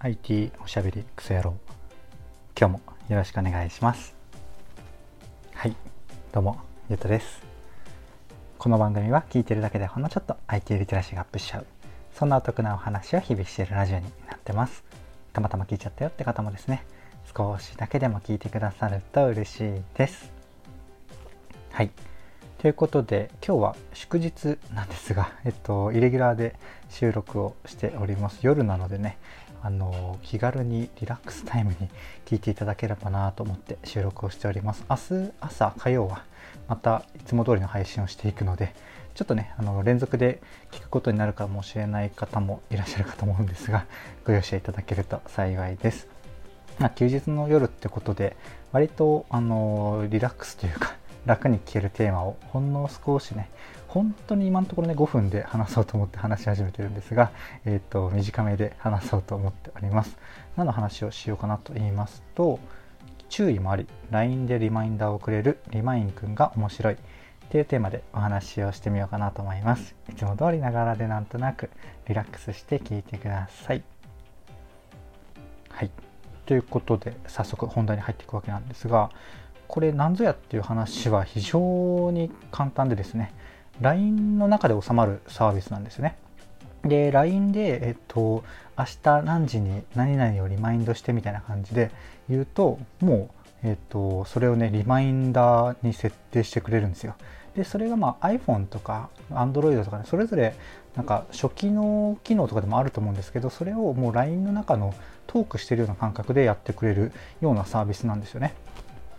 IT おしゃべりクソ野郎。今日もよろしくお願いします。はい。どうもゆうとです。この番組は聞いてるだけでほんのちょっと IT リテラシーがアップしちゃう。そんなお得なお話を日々しているラジオになってます。たまたま聞いちゃったよって方もですね。少しだけでも聞いてくださると嬉しいです。はい。ということで今日は祝日なんですが、えっと、イレギュラーで収録をしております。夜なのでねあの気軽にリラックスタイムに聞いていただければなと思って収録をしております。明日朝火曜はまたいつも通りの配信をしていくのでちょっとねあの連続で聞くことになるかもしれない方もいらっしゃるかと思うんですが ご容赦いただけると幸いです。ま、休日の夜ってことで割とあのリラックスというか楽に聞けるテーマをほんの少しね本当に今のところね5分で話そうと思って話し始めてるんですが、えーと、短めで話そうと思っております。何の話をしようかなと言いますと注意もあり LINE でリマインダーをくれるリマインくんが面白い。っていうテーマでお話をしてみようかなと思います。いつも通りながらでなんとなくリラックスして聞いてください。はい。ということで早速本題に入っていくわけなんですがこれ何ぞやっていう話は非常に簡単でですね LINE の中で収まるサービスなんですね。で LINE で、えっと、明日何時に何々をリマインドしてみたいな感じで言うともう、えっと、それをねリマインダーに設定してくれるんですよ。でそれがまあ iPhone とか Android とかねそれぞれなんか初期の機能とかでもあると思うんですけどそれをもう LINE の中のトークしてるような感覚でやってくれるようなサービスなんですよね。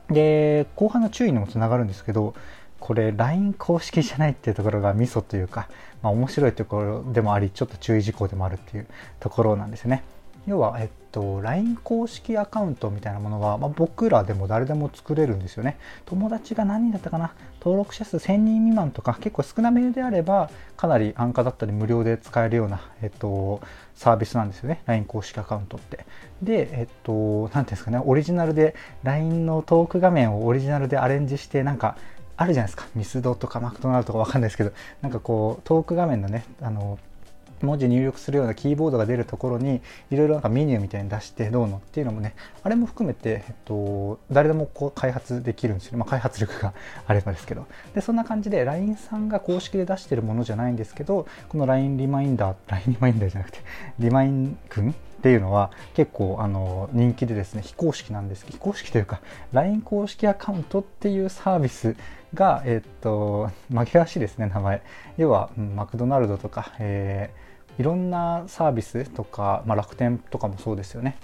で後半の注意にもつながるんですけどこれ LINE 公式じゃないっていうところがミソというか、まあ、面白いところでもありちょっと注意事項でもあるっていうところなんですね。要は、えっと、LINE 公式アカウントみたいなものは、まあ、僕らでも誰でも作れるんですよね。友達が何人だったかな？登録者数1000人未満とか結構少なめであればかなり安価だったり無料で使えるような、えっと、サービスなんですよね。LINE 公式アカウントって。で、えっと、何ていうんですかね、オリジナルで LINE のトーク画面をオリジナルでアレンジしてなんかあるじゃないですか。ミスドとかマクドナルドとかわかんないですけど。なんかこうトーク画面のねあの文字入力するようなキーボードが出るところにいろいろなんかメニューみたいに出してどうのっていうのもねあれも含めて、えっと、誰でもこう開発できるんですよ、ね。まあ、開発力が あればですけど。でそんな感じで LINE さんが公式で出してるものじゃないんですけどこの LINE リマインダー LINE リマインダーじゃなくてリマインくんっていうのは結構あの人気でですね非公式なんです非公式というか LINE 公式アカウントっていうサービスがえっと紛らわしいですね名前。要は、マクドナルドとか、えーいろんなサービスとか、まあ、楽天とかもそうですよね。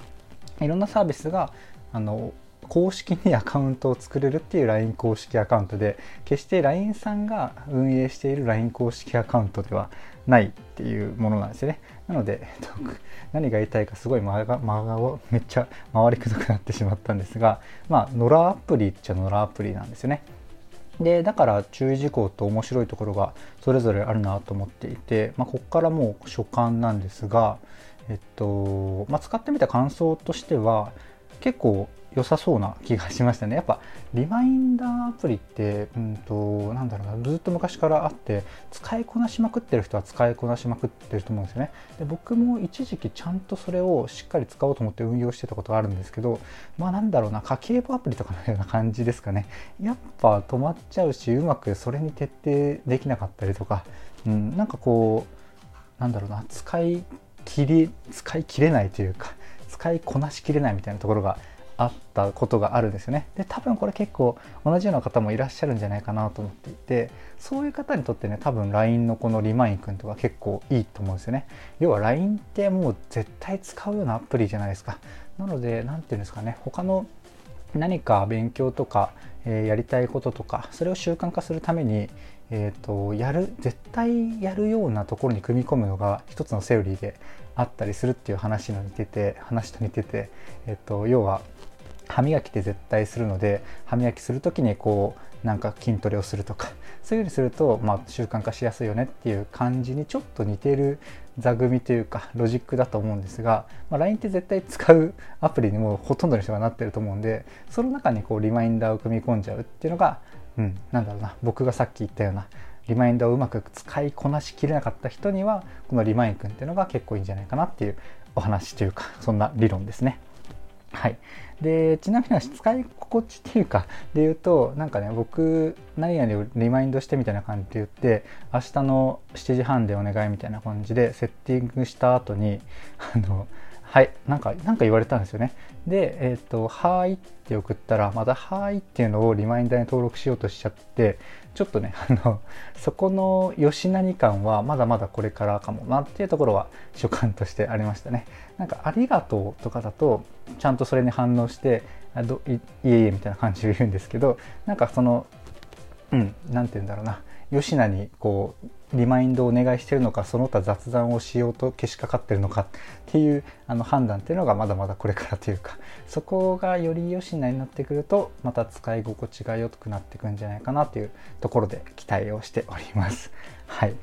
いろんなサービスがあの公式にアカウントを作れるっていう LINE 公式アカウントで決して LINE さんが運営している LINE 公式アカウントではないっていうものなんですよね。なので何が言いたいかすごい間が間がめっちゃ回りくどくなってしまったんですがまあ野良アプリっちゃ野良アプリなんですよね。でだから注意事項と面白いところがそれぞれあるなと思っていて、まあ、ここからもう所感なんですが、えっとまあ、使ってみた感想としては結構良さそうな気がしましたね。やっぱリマインダーアプリって、うんと、なんだろうな、ずっと昔からあって、使いこなしまくってる人は使いこなしまくってると思うんですよね。で僕も一時期ちゃんとそれをしっかり使おうと思って運用してたことがあるんですけど、まあなんだろうな、家計簿アプリとかのような感じですかね。やっぱ止まっちゃうし、うまくそれに徹底できなかったりとか、うん、なんかこう、なんだろうな、使い切り、使い切れないというか、使いこなしきれないみたいなところがあったことがあるんですよね。で多分これ結構同じような方もいらっしゃるんじゃないかなと思っていてそういう方にとってね多分 LINE のこのリマインくんとか結構いいと思うんですよね。要は LINE ってもう絶対使うようなアプリじゃないですか。なので何て言うんですかね他の何か勉強とか、えー、やりたいこととかそれを習慣化するためにえーと、やる絶対やるようなところに組み込むのが一つのセオリーであったりするっていう話の似てて話と似てて、えーと要は歯磨きって絶対するので歯磨きする時にこうなんか筋トレをするとかそういうふうにすると、まあ、習慣化しやすいよねっていう感じにちょっと似てる座組というかロジックだと思うんですが、まあ、LINE って絶対使うアプリにもほとんどの人がなってると思うんでその中にこうリマインダーを組み込んじゃうっていうのが、うん、なんだろうな僕がさっき言ったようなリマインダーをうまく使いこなしきれなかった人にはこのリマインくんっていうのが結構いいんじゃないかなっていうお話というかそんな理論ですね。はい、でちなみに使い心地っていうかで言うとなんかね僕何々をリマインドしてみたいな感じで言って明日の7時半でお願いみたいな感じでセッティングした後にあのはい。なんかなんか言われたんですよね。でえっ、ー、と「はい」って送ったらまた「はーい」っていうのをリマインダーに登録しようとしちゃってちょっとねあの そこの吉何感はまだまだこれからかもなっていうところは所感としてありましたね。なんか「ありがとう」とかだとちゃんとそれに反応して「あどいいえいえ」みたいな感じで言うんですけどなんかそのうん何て言うんだろうな。吉名にこうリマインドをお願いしてるのかその他雑談をしようとけしかかってるのかっていうあの判断っていうのがまだまだこれからというか そこがより吉名になってくるとまた使い心地が良くなってくんじゃないかなというところで期待をしております。はい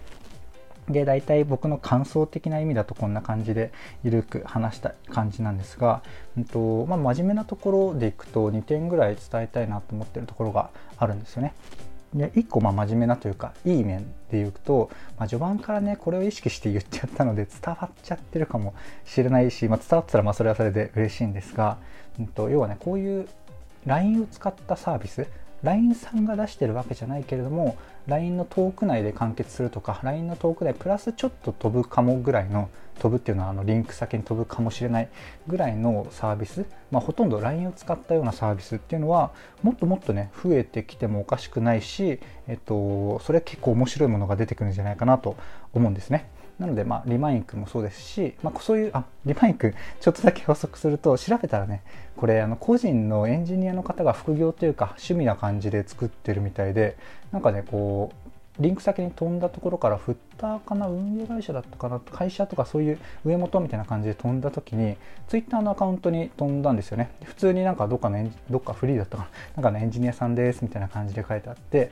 で大体僕の感想的な意味だとこんな感じで緩く話した感じなんですが、うんとまあ、真面目なところでいくと2点ぐらい伝えたいなと思ってるところがあるんですよね。で1個まあ真面目なというかいい面で言うと、まあ、序盤からねこれを意識して言っちゃったので伝わっちゃってるかもしれないし、まあ、伝わったらまあそれはそれで嬉しいんですが、うんと、要はねこういう LINE を使ったサービス LINE さんが出してるわけじゃないけれども LINE のトーク内で完結するとか LINE のトーク内プラスちょっと飛ぶかもぐらいの飛ぶっていうのはあのリンク先に飛ぶかもしれないぐらいのサービス、まあ、ほとんど LINE を使ったようなサービスっていうのはもっともっとね増えてきてもおかしくないし、えっと、それ結構面白いものが出てくるんじゃないかなと思うんですね。なので、まあ、リマインクもそうですし、まあ、そういう、あ、リマインク、ちょっとだけ補足すると、調べたらね、これ、あの、個人のエンジニアの方が副業というか、趣味な感じで作ってるみたいで、なんかね、こう、リンク先に飛んだところからフッターかな運営会社だったかな会社とかそういう上元みたいな感じで飛んだ時にツイッターのアカウントに飛んだんですよね。普通になんかどっかのどっかフリーだったかな。なんかのエンジニアさんですみたいな感じで書いてあって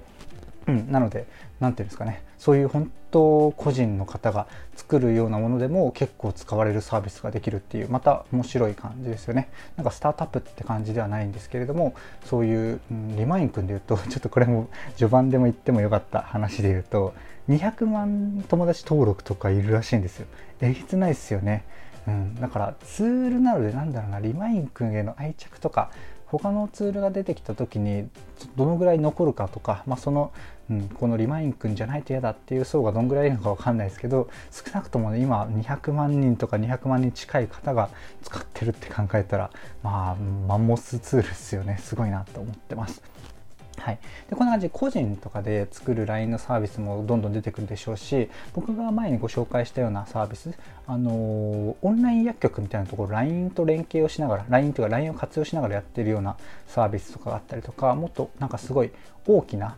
うん、なので何ていうんですかね。そういう本当個人の方が作るようなものでも結構使われるサービスができるっていうまた面白い感じですよね。なんかスタートアップって感じではないんですけれどもそういう、うん、リマイン君で言うと ちょっとこれも序盤でも言ってもよかった話で言うと200万友達登録とかいるらしいんですよ。えげつないですよね。うん、だからツールなのでなんだろうなリマイン君への愛着とか他のツールが出てきた時にどのぐらい残るかとか、まあ、その、うん、このリマイン君じゃないと嫌だっていう層がどのぐらいいるのか分かんないですけど少なくとも、ね、今200万人とか200万人近い方が使ってるって考えたらまあマンモスツールですよねすごいなと思ってます。はい、でこんな感じで個人とかで作る LINE のサービスもどんどん出てくるでしょうし僕が前にご紹介したようなサービス、あのー、オンライン薬局みたいなところ LINE と連携をしながら LINE というか LINE を活用しながらやってるようなサービスとかがあったりとかもっとなんかすごい大きな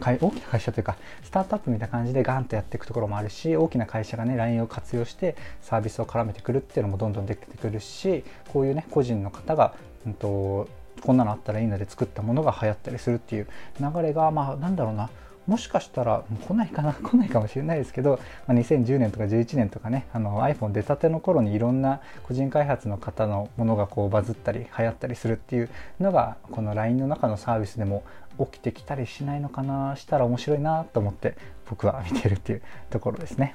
大きな会社というかスタートアップみたいな感じでガンとやっていくところもあるし大きな会社がね LINE を活用してサービスを絡めてくるっていうのもどんどん出てくるしこういうね個人の方が、うんとこんなのあったらいいので作ったものが流行ったりするっていう流れがまあなんだろうなもしかしたら来ないかな 来ないかもしれないですけど、まあ、2010年とか11年とかねあの iPhone 出たての頃にいろんな個人開発の方のものがこうバズったり流行ったりするっていうのがこの LINE の中のサービスでも起きてきたりしないのかなしたら面白いなと思って僕は見てるっていうところですね。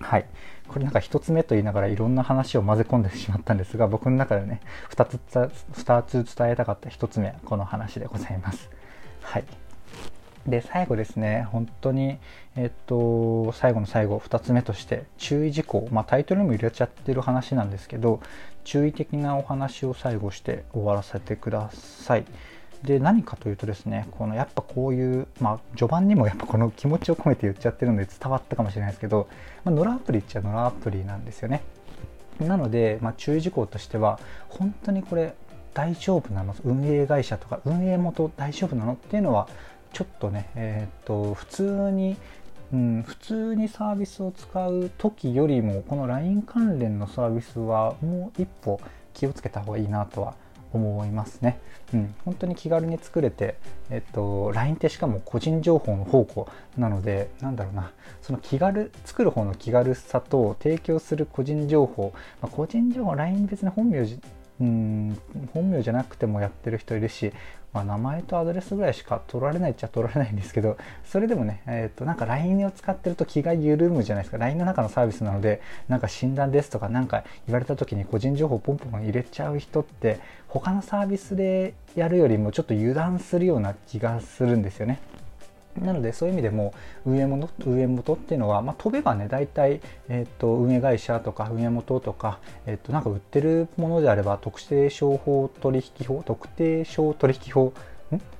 はい。これなんか1つ目と言いながらいろんな話を混ぜ込んでしまったんですが、僕の中でね、2つ ,2 つ伝えたかった1つ目はこの話でございます。はい。で、最後ですね、本当に、えっと、最後の最後、2つ目として、注意事項、まあ、タイトルにも入れちゃってる話なんですけど、注意的なお話を最後して終わらせてください。で何かというとですねこのやっぱこういう、まあ、序盤にもやっぱこの気持ちを込めて言っちゃってるので伝わったかもしれないですけど、まあ、ノラアプリっちゃノラアプリなんですよね。なので、まあ、注意事項としては本当にこれ大丈夫なの？運営会社とか運営元大丈夫なの？っていうのはちょっとね、えー、っと普通にうん、普通にサービスを使う時よりもこの LINE 関連のサービスはもう一歩気をつけた方がいいなとは思いますね。うん、本当に気軽に作れて、えっと、LINE ってしかも個人情報の宝庫なので、なんだろうな、その気軽、作る方の気軽さと提供する個人情報、まあ、個人情報、LINE 別に本名うん本名じゃなくてもやってる人いるし、まあ、名前とアドレスぐらいしか取られないっちゃ取られないんですけど それでもね、えー、となんか LINE を使ってると気が緩むじゃないですか LINE の中のサービスなのでなんか診断ですとか何か言われた時に個人情報ポンポン入れちゃう人って他のサービスでやるよりもちょっと油断するような気がするんですよね。なのでそういう意味でも運営元運営元っていうのは、まあ、飛べばね大体、えーと、運営会社とか運営元とか、えーと、なんか売ってるものであれば特定商法取引法特定商取引法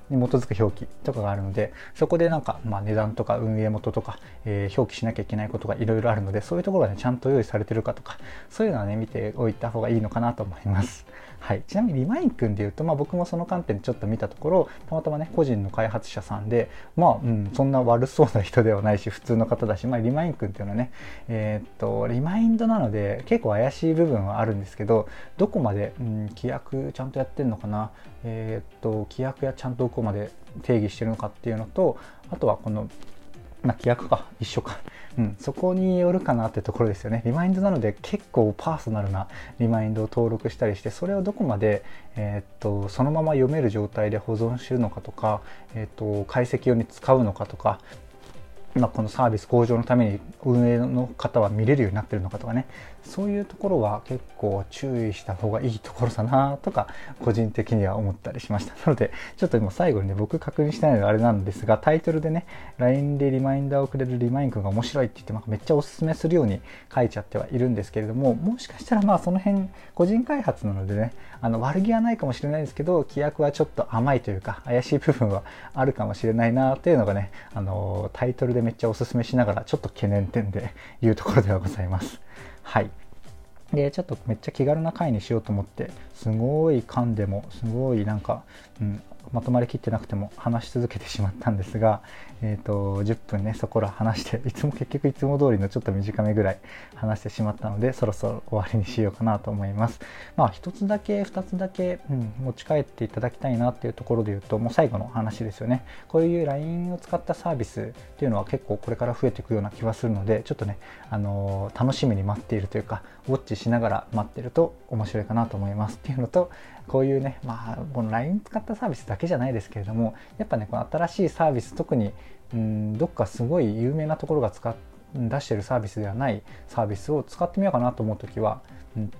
に基づく表記とかがあるのでそこでなんか、まあ、値段とか運営元とか、えー、表記しなきゃいけないことがいろいろあるのでそういうところがねちゃんと用意されてるかとかそういうのはね見ておいた方がいいのかなと思います。はい、ちなみにリマイン君でいうと、まあ、僕もその観点でちょっと見たところたまたまね個人の開発者さんでまあ、うん、そんな悪そうな人ではないし普通の方だし、まあ、リマイン君っていうのはねえー、っとリマインドなので結構怪しい部分はあるんですけどどこまで、うん、規約ちゃんとやってるのかなえー、っと規約やちゃんとどこまで定義してるのかっていうのとあとはこのまあ、規約か。一緒か、うん、そこによるかなってところですよね。リマインドなので結構パーソナルなリマインドを登録したりしてそれをどこまで、えー、っとそのまま読める状態で保存してるのかとか、えー、っと解析用に使うのかとかまあ、このサービス向上のために運営の方は見れるようになってるのかとかね。そういうところは結構注意した方がいいところだなとか個人的には思ったりしましたなのでちょっと今最後にね僕確認してないのがあれなんですがタイトルでね LINE でリマインダーをくれるリマイン君が面白いって言って、まあ、めっちゃおすすめするように書いちゃってはいるんですけれどももしかしたらまあその辺個人開発なのでねあの悪気はないかもしれないですけど規約はちょっと甘いというか怪しい部分はあるかもしれないなというのがねあのタイトルでめっちゃおすすめしながらちょっと懸念点でいうところではございます。はい。でちょっとめっちゃ気軽な回にしようと思ってすごい噛んでもすごいなんか、うん、まとまりきってなくても話し続けてしまったんですが、えーと、10分ねそこら話していつも結局いつも通りのちょっと短めぐらい話してしまったのでそろそろ終わりにしようかなと思います。まあ1つだけ2つだけ、うん、持ち帰っていただきたいなっていうところで言うともう最後の話ですよね。こういう LINE を使ったサービスっていうのは結構これから増えていくような気はするのでちょっとね、あのー、楽しみに待っているというかウォッチしながら待ってると面白いかなと思います。っていうのとこういうねまあこの LINE 使ったサービスだけじゃないですけれどもやっぱねこの新しいサービス特にうんどっかすごい有名なところが使っ出してるサービスではないサービスを使ってみようかなと思う時は、うん、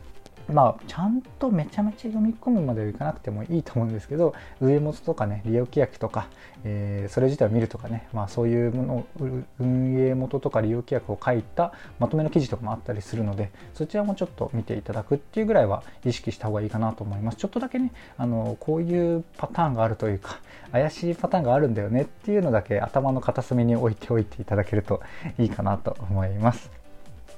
まあ、ちゃんとめちゃめちゃ読み込むまではいかなくてもいいと思うんですけど上元とかね利用規約とか、えー、それ自体を見るとかね、まあ、そういうもの運営元とか利用規約を書いたまとめの記事とかもあったりするのでそちらもちょっと見ていただくっていうぐらいは意識した方がいいかなと思います。ちょっとだけねあのこういうパターンがあるというか怪しいパターンがあるんだよねっていうのだけ頭の片隅に置いておいていただけるといいかなと思います。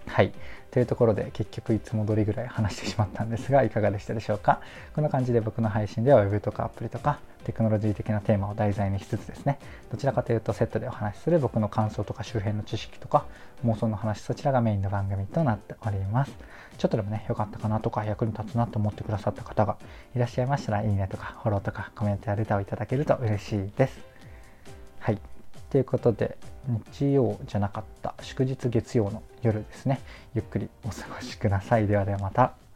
はい。というところで結局いつも通りぐらい話してしまったんですがいかがでしたでしょうか？こんな感じで僕の配信では Web とかアプリとかテクノロジー的なテーマを題材にしつつですねどちらかというとセットでお話しする僕の感想とか周辺の知識とか妄想の話そちらがメインの番組となっております。ちょっとでもね良かったかなとか役に立つなと思ってくださった方がいらっしゃいましたらいいねとかフォローとかコメントやレターをいただけると嬉しいです。ということで日曜じゃなかった祝日月曜の夜ですね。ゆっくりお過ごしください。ではではまた。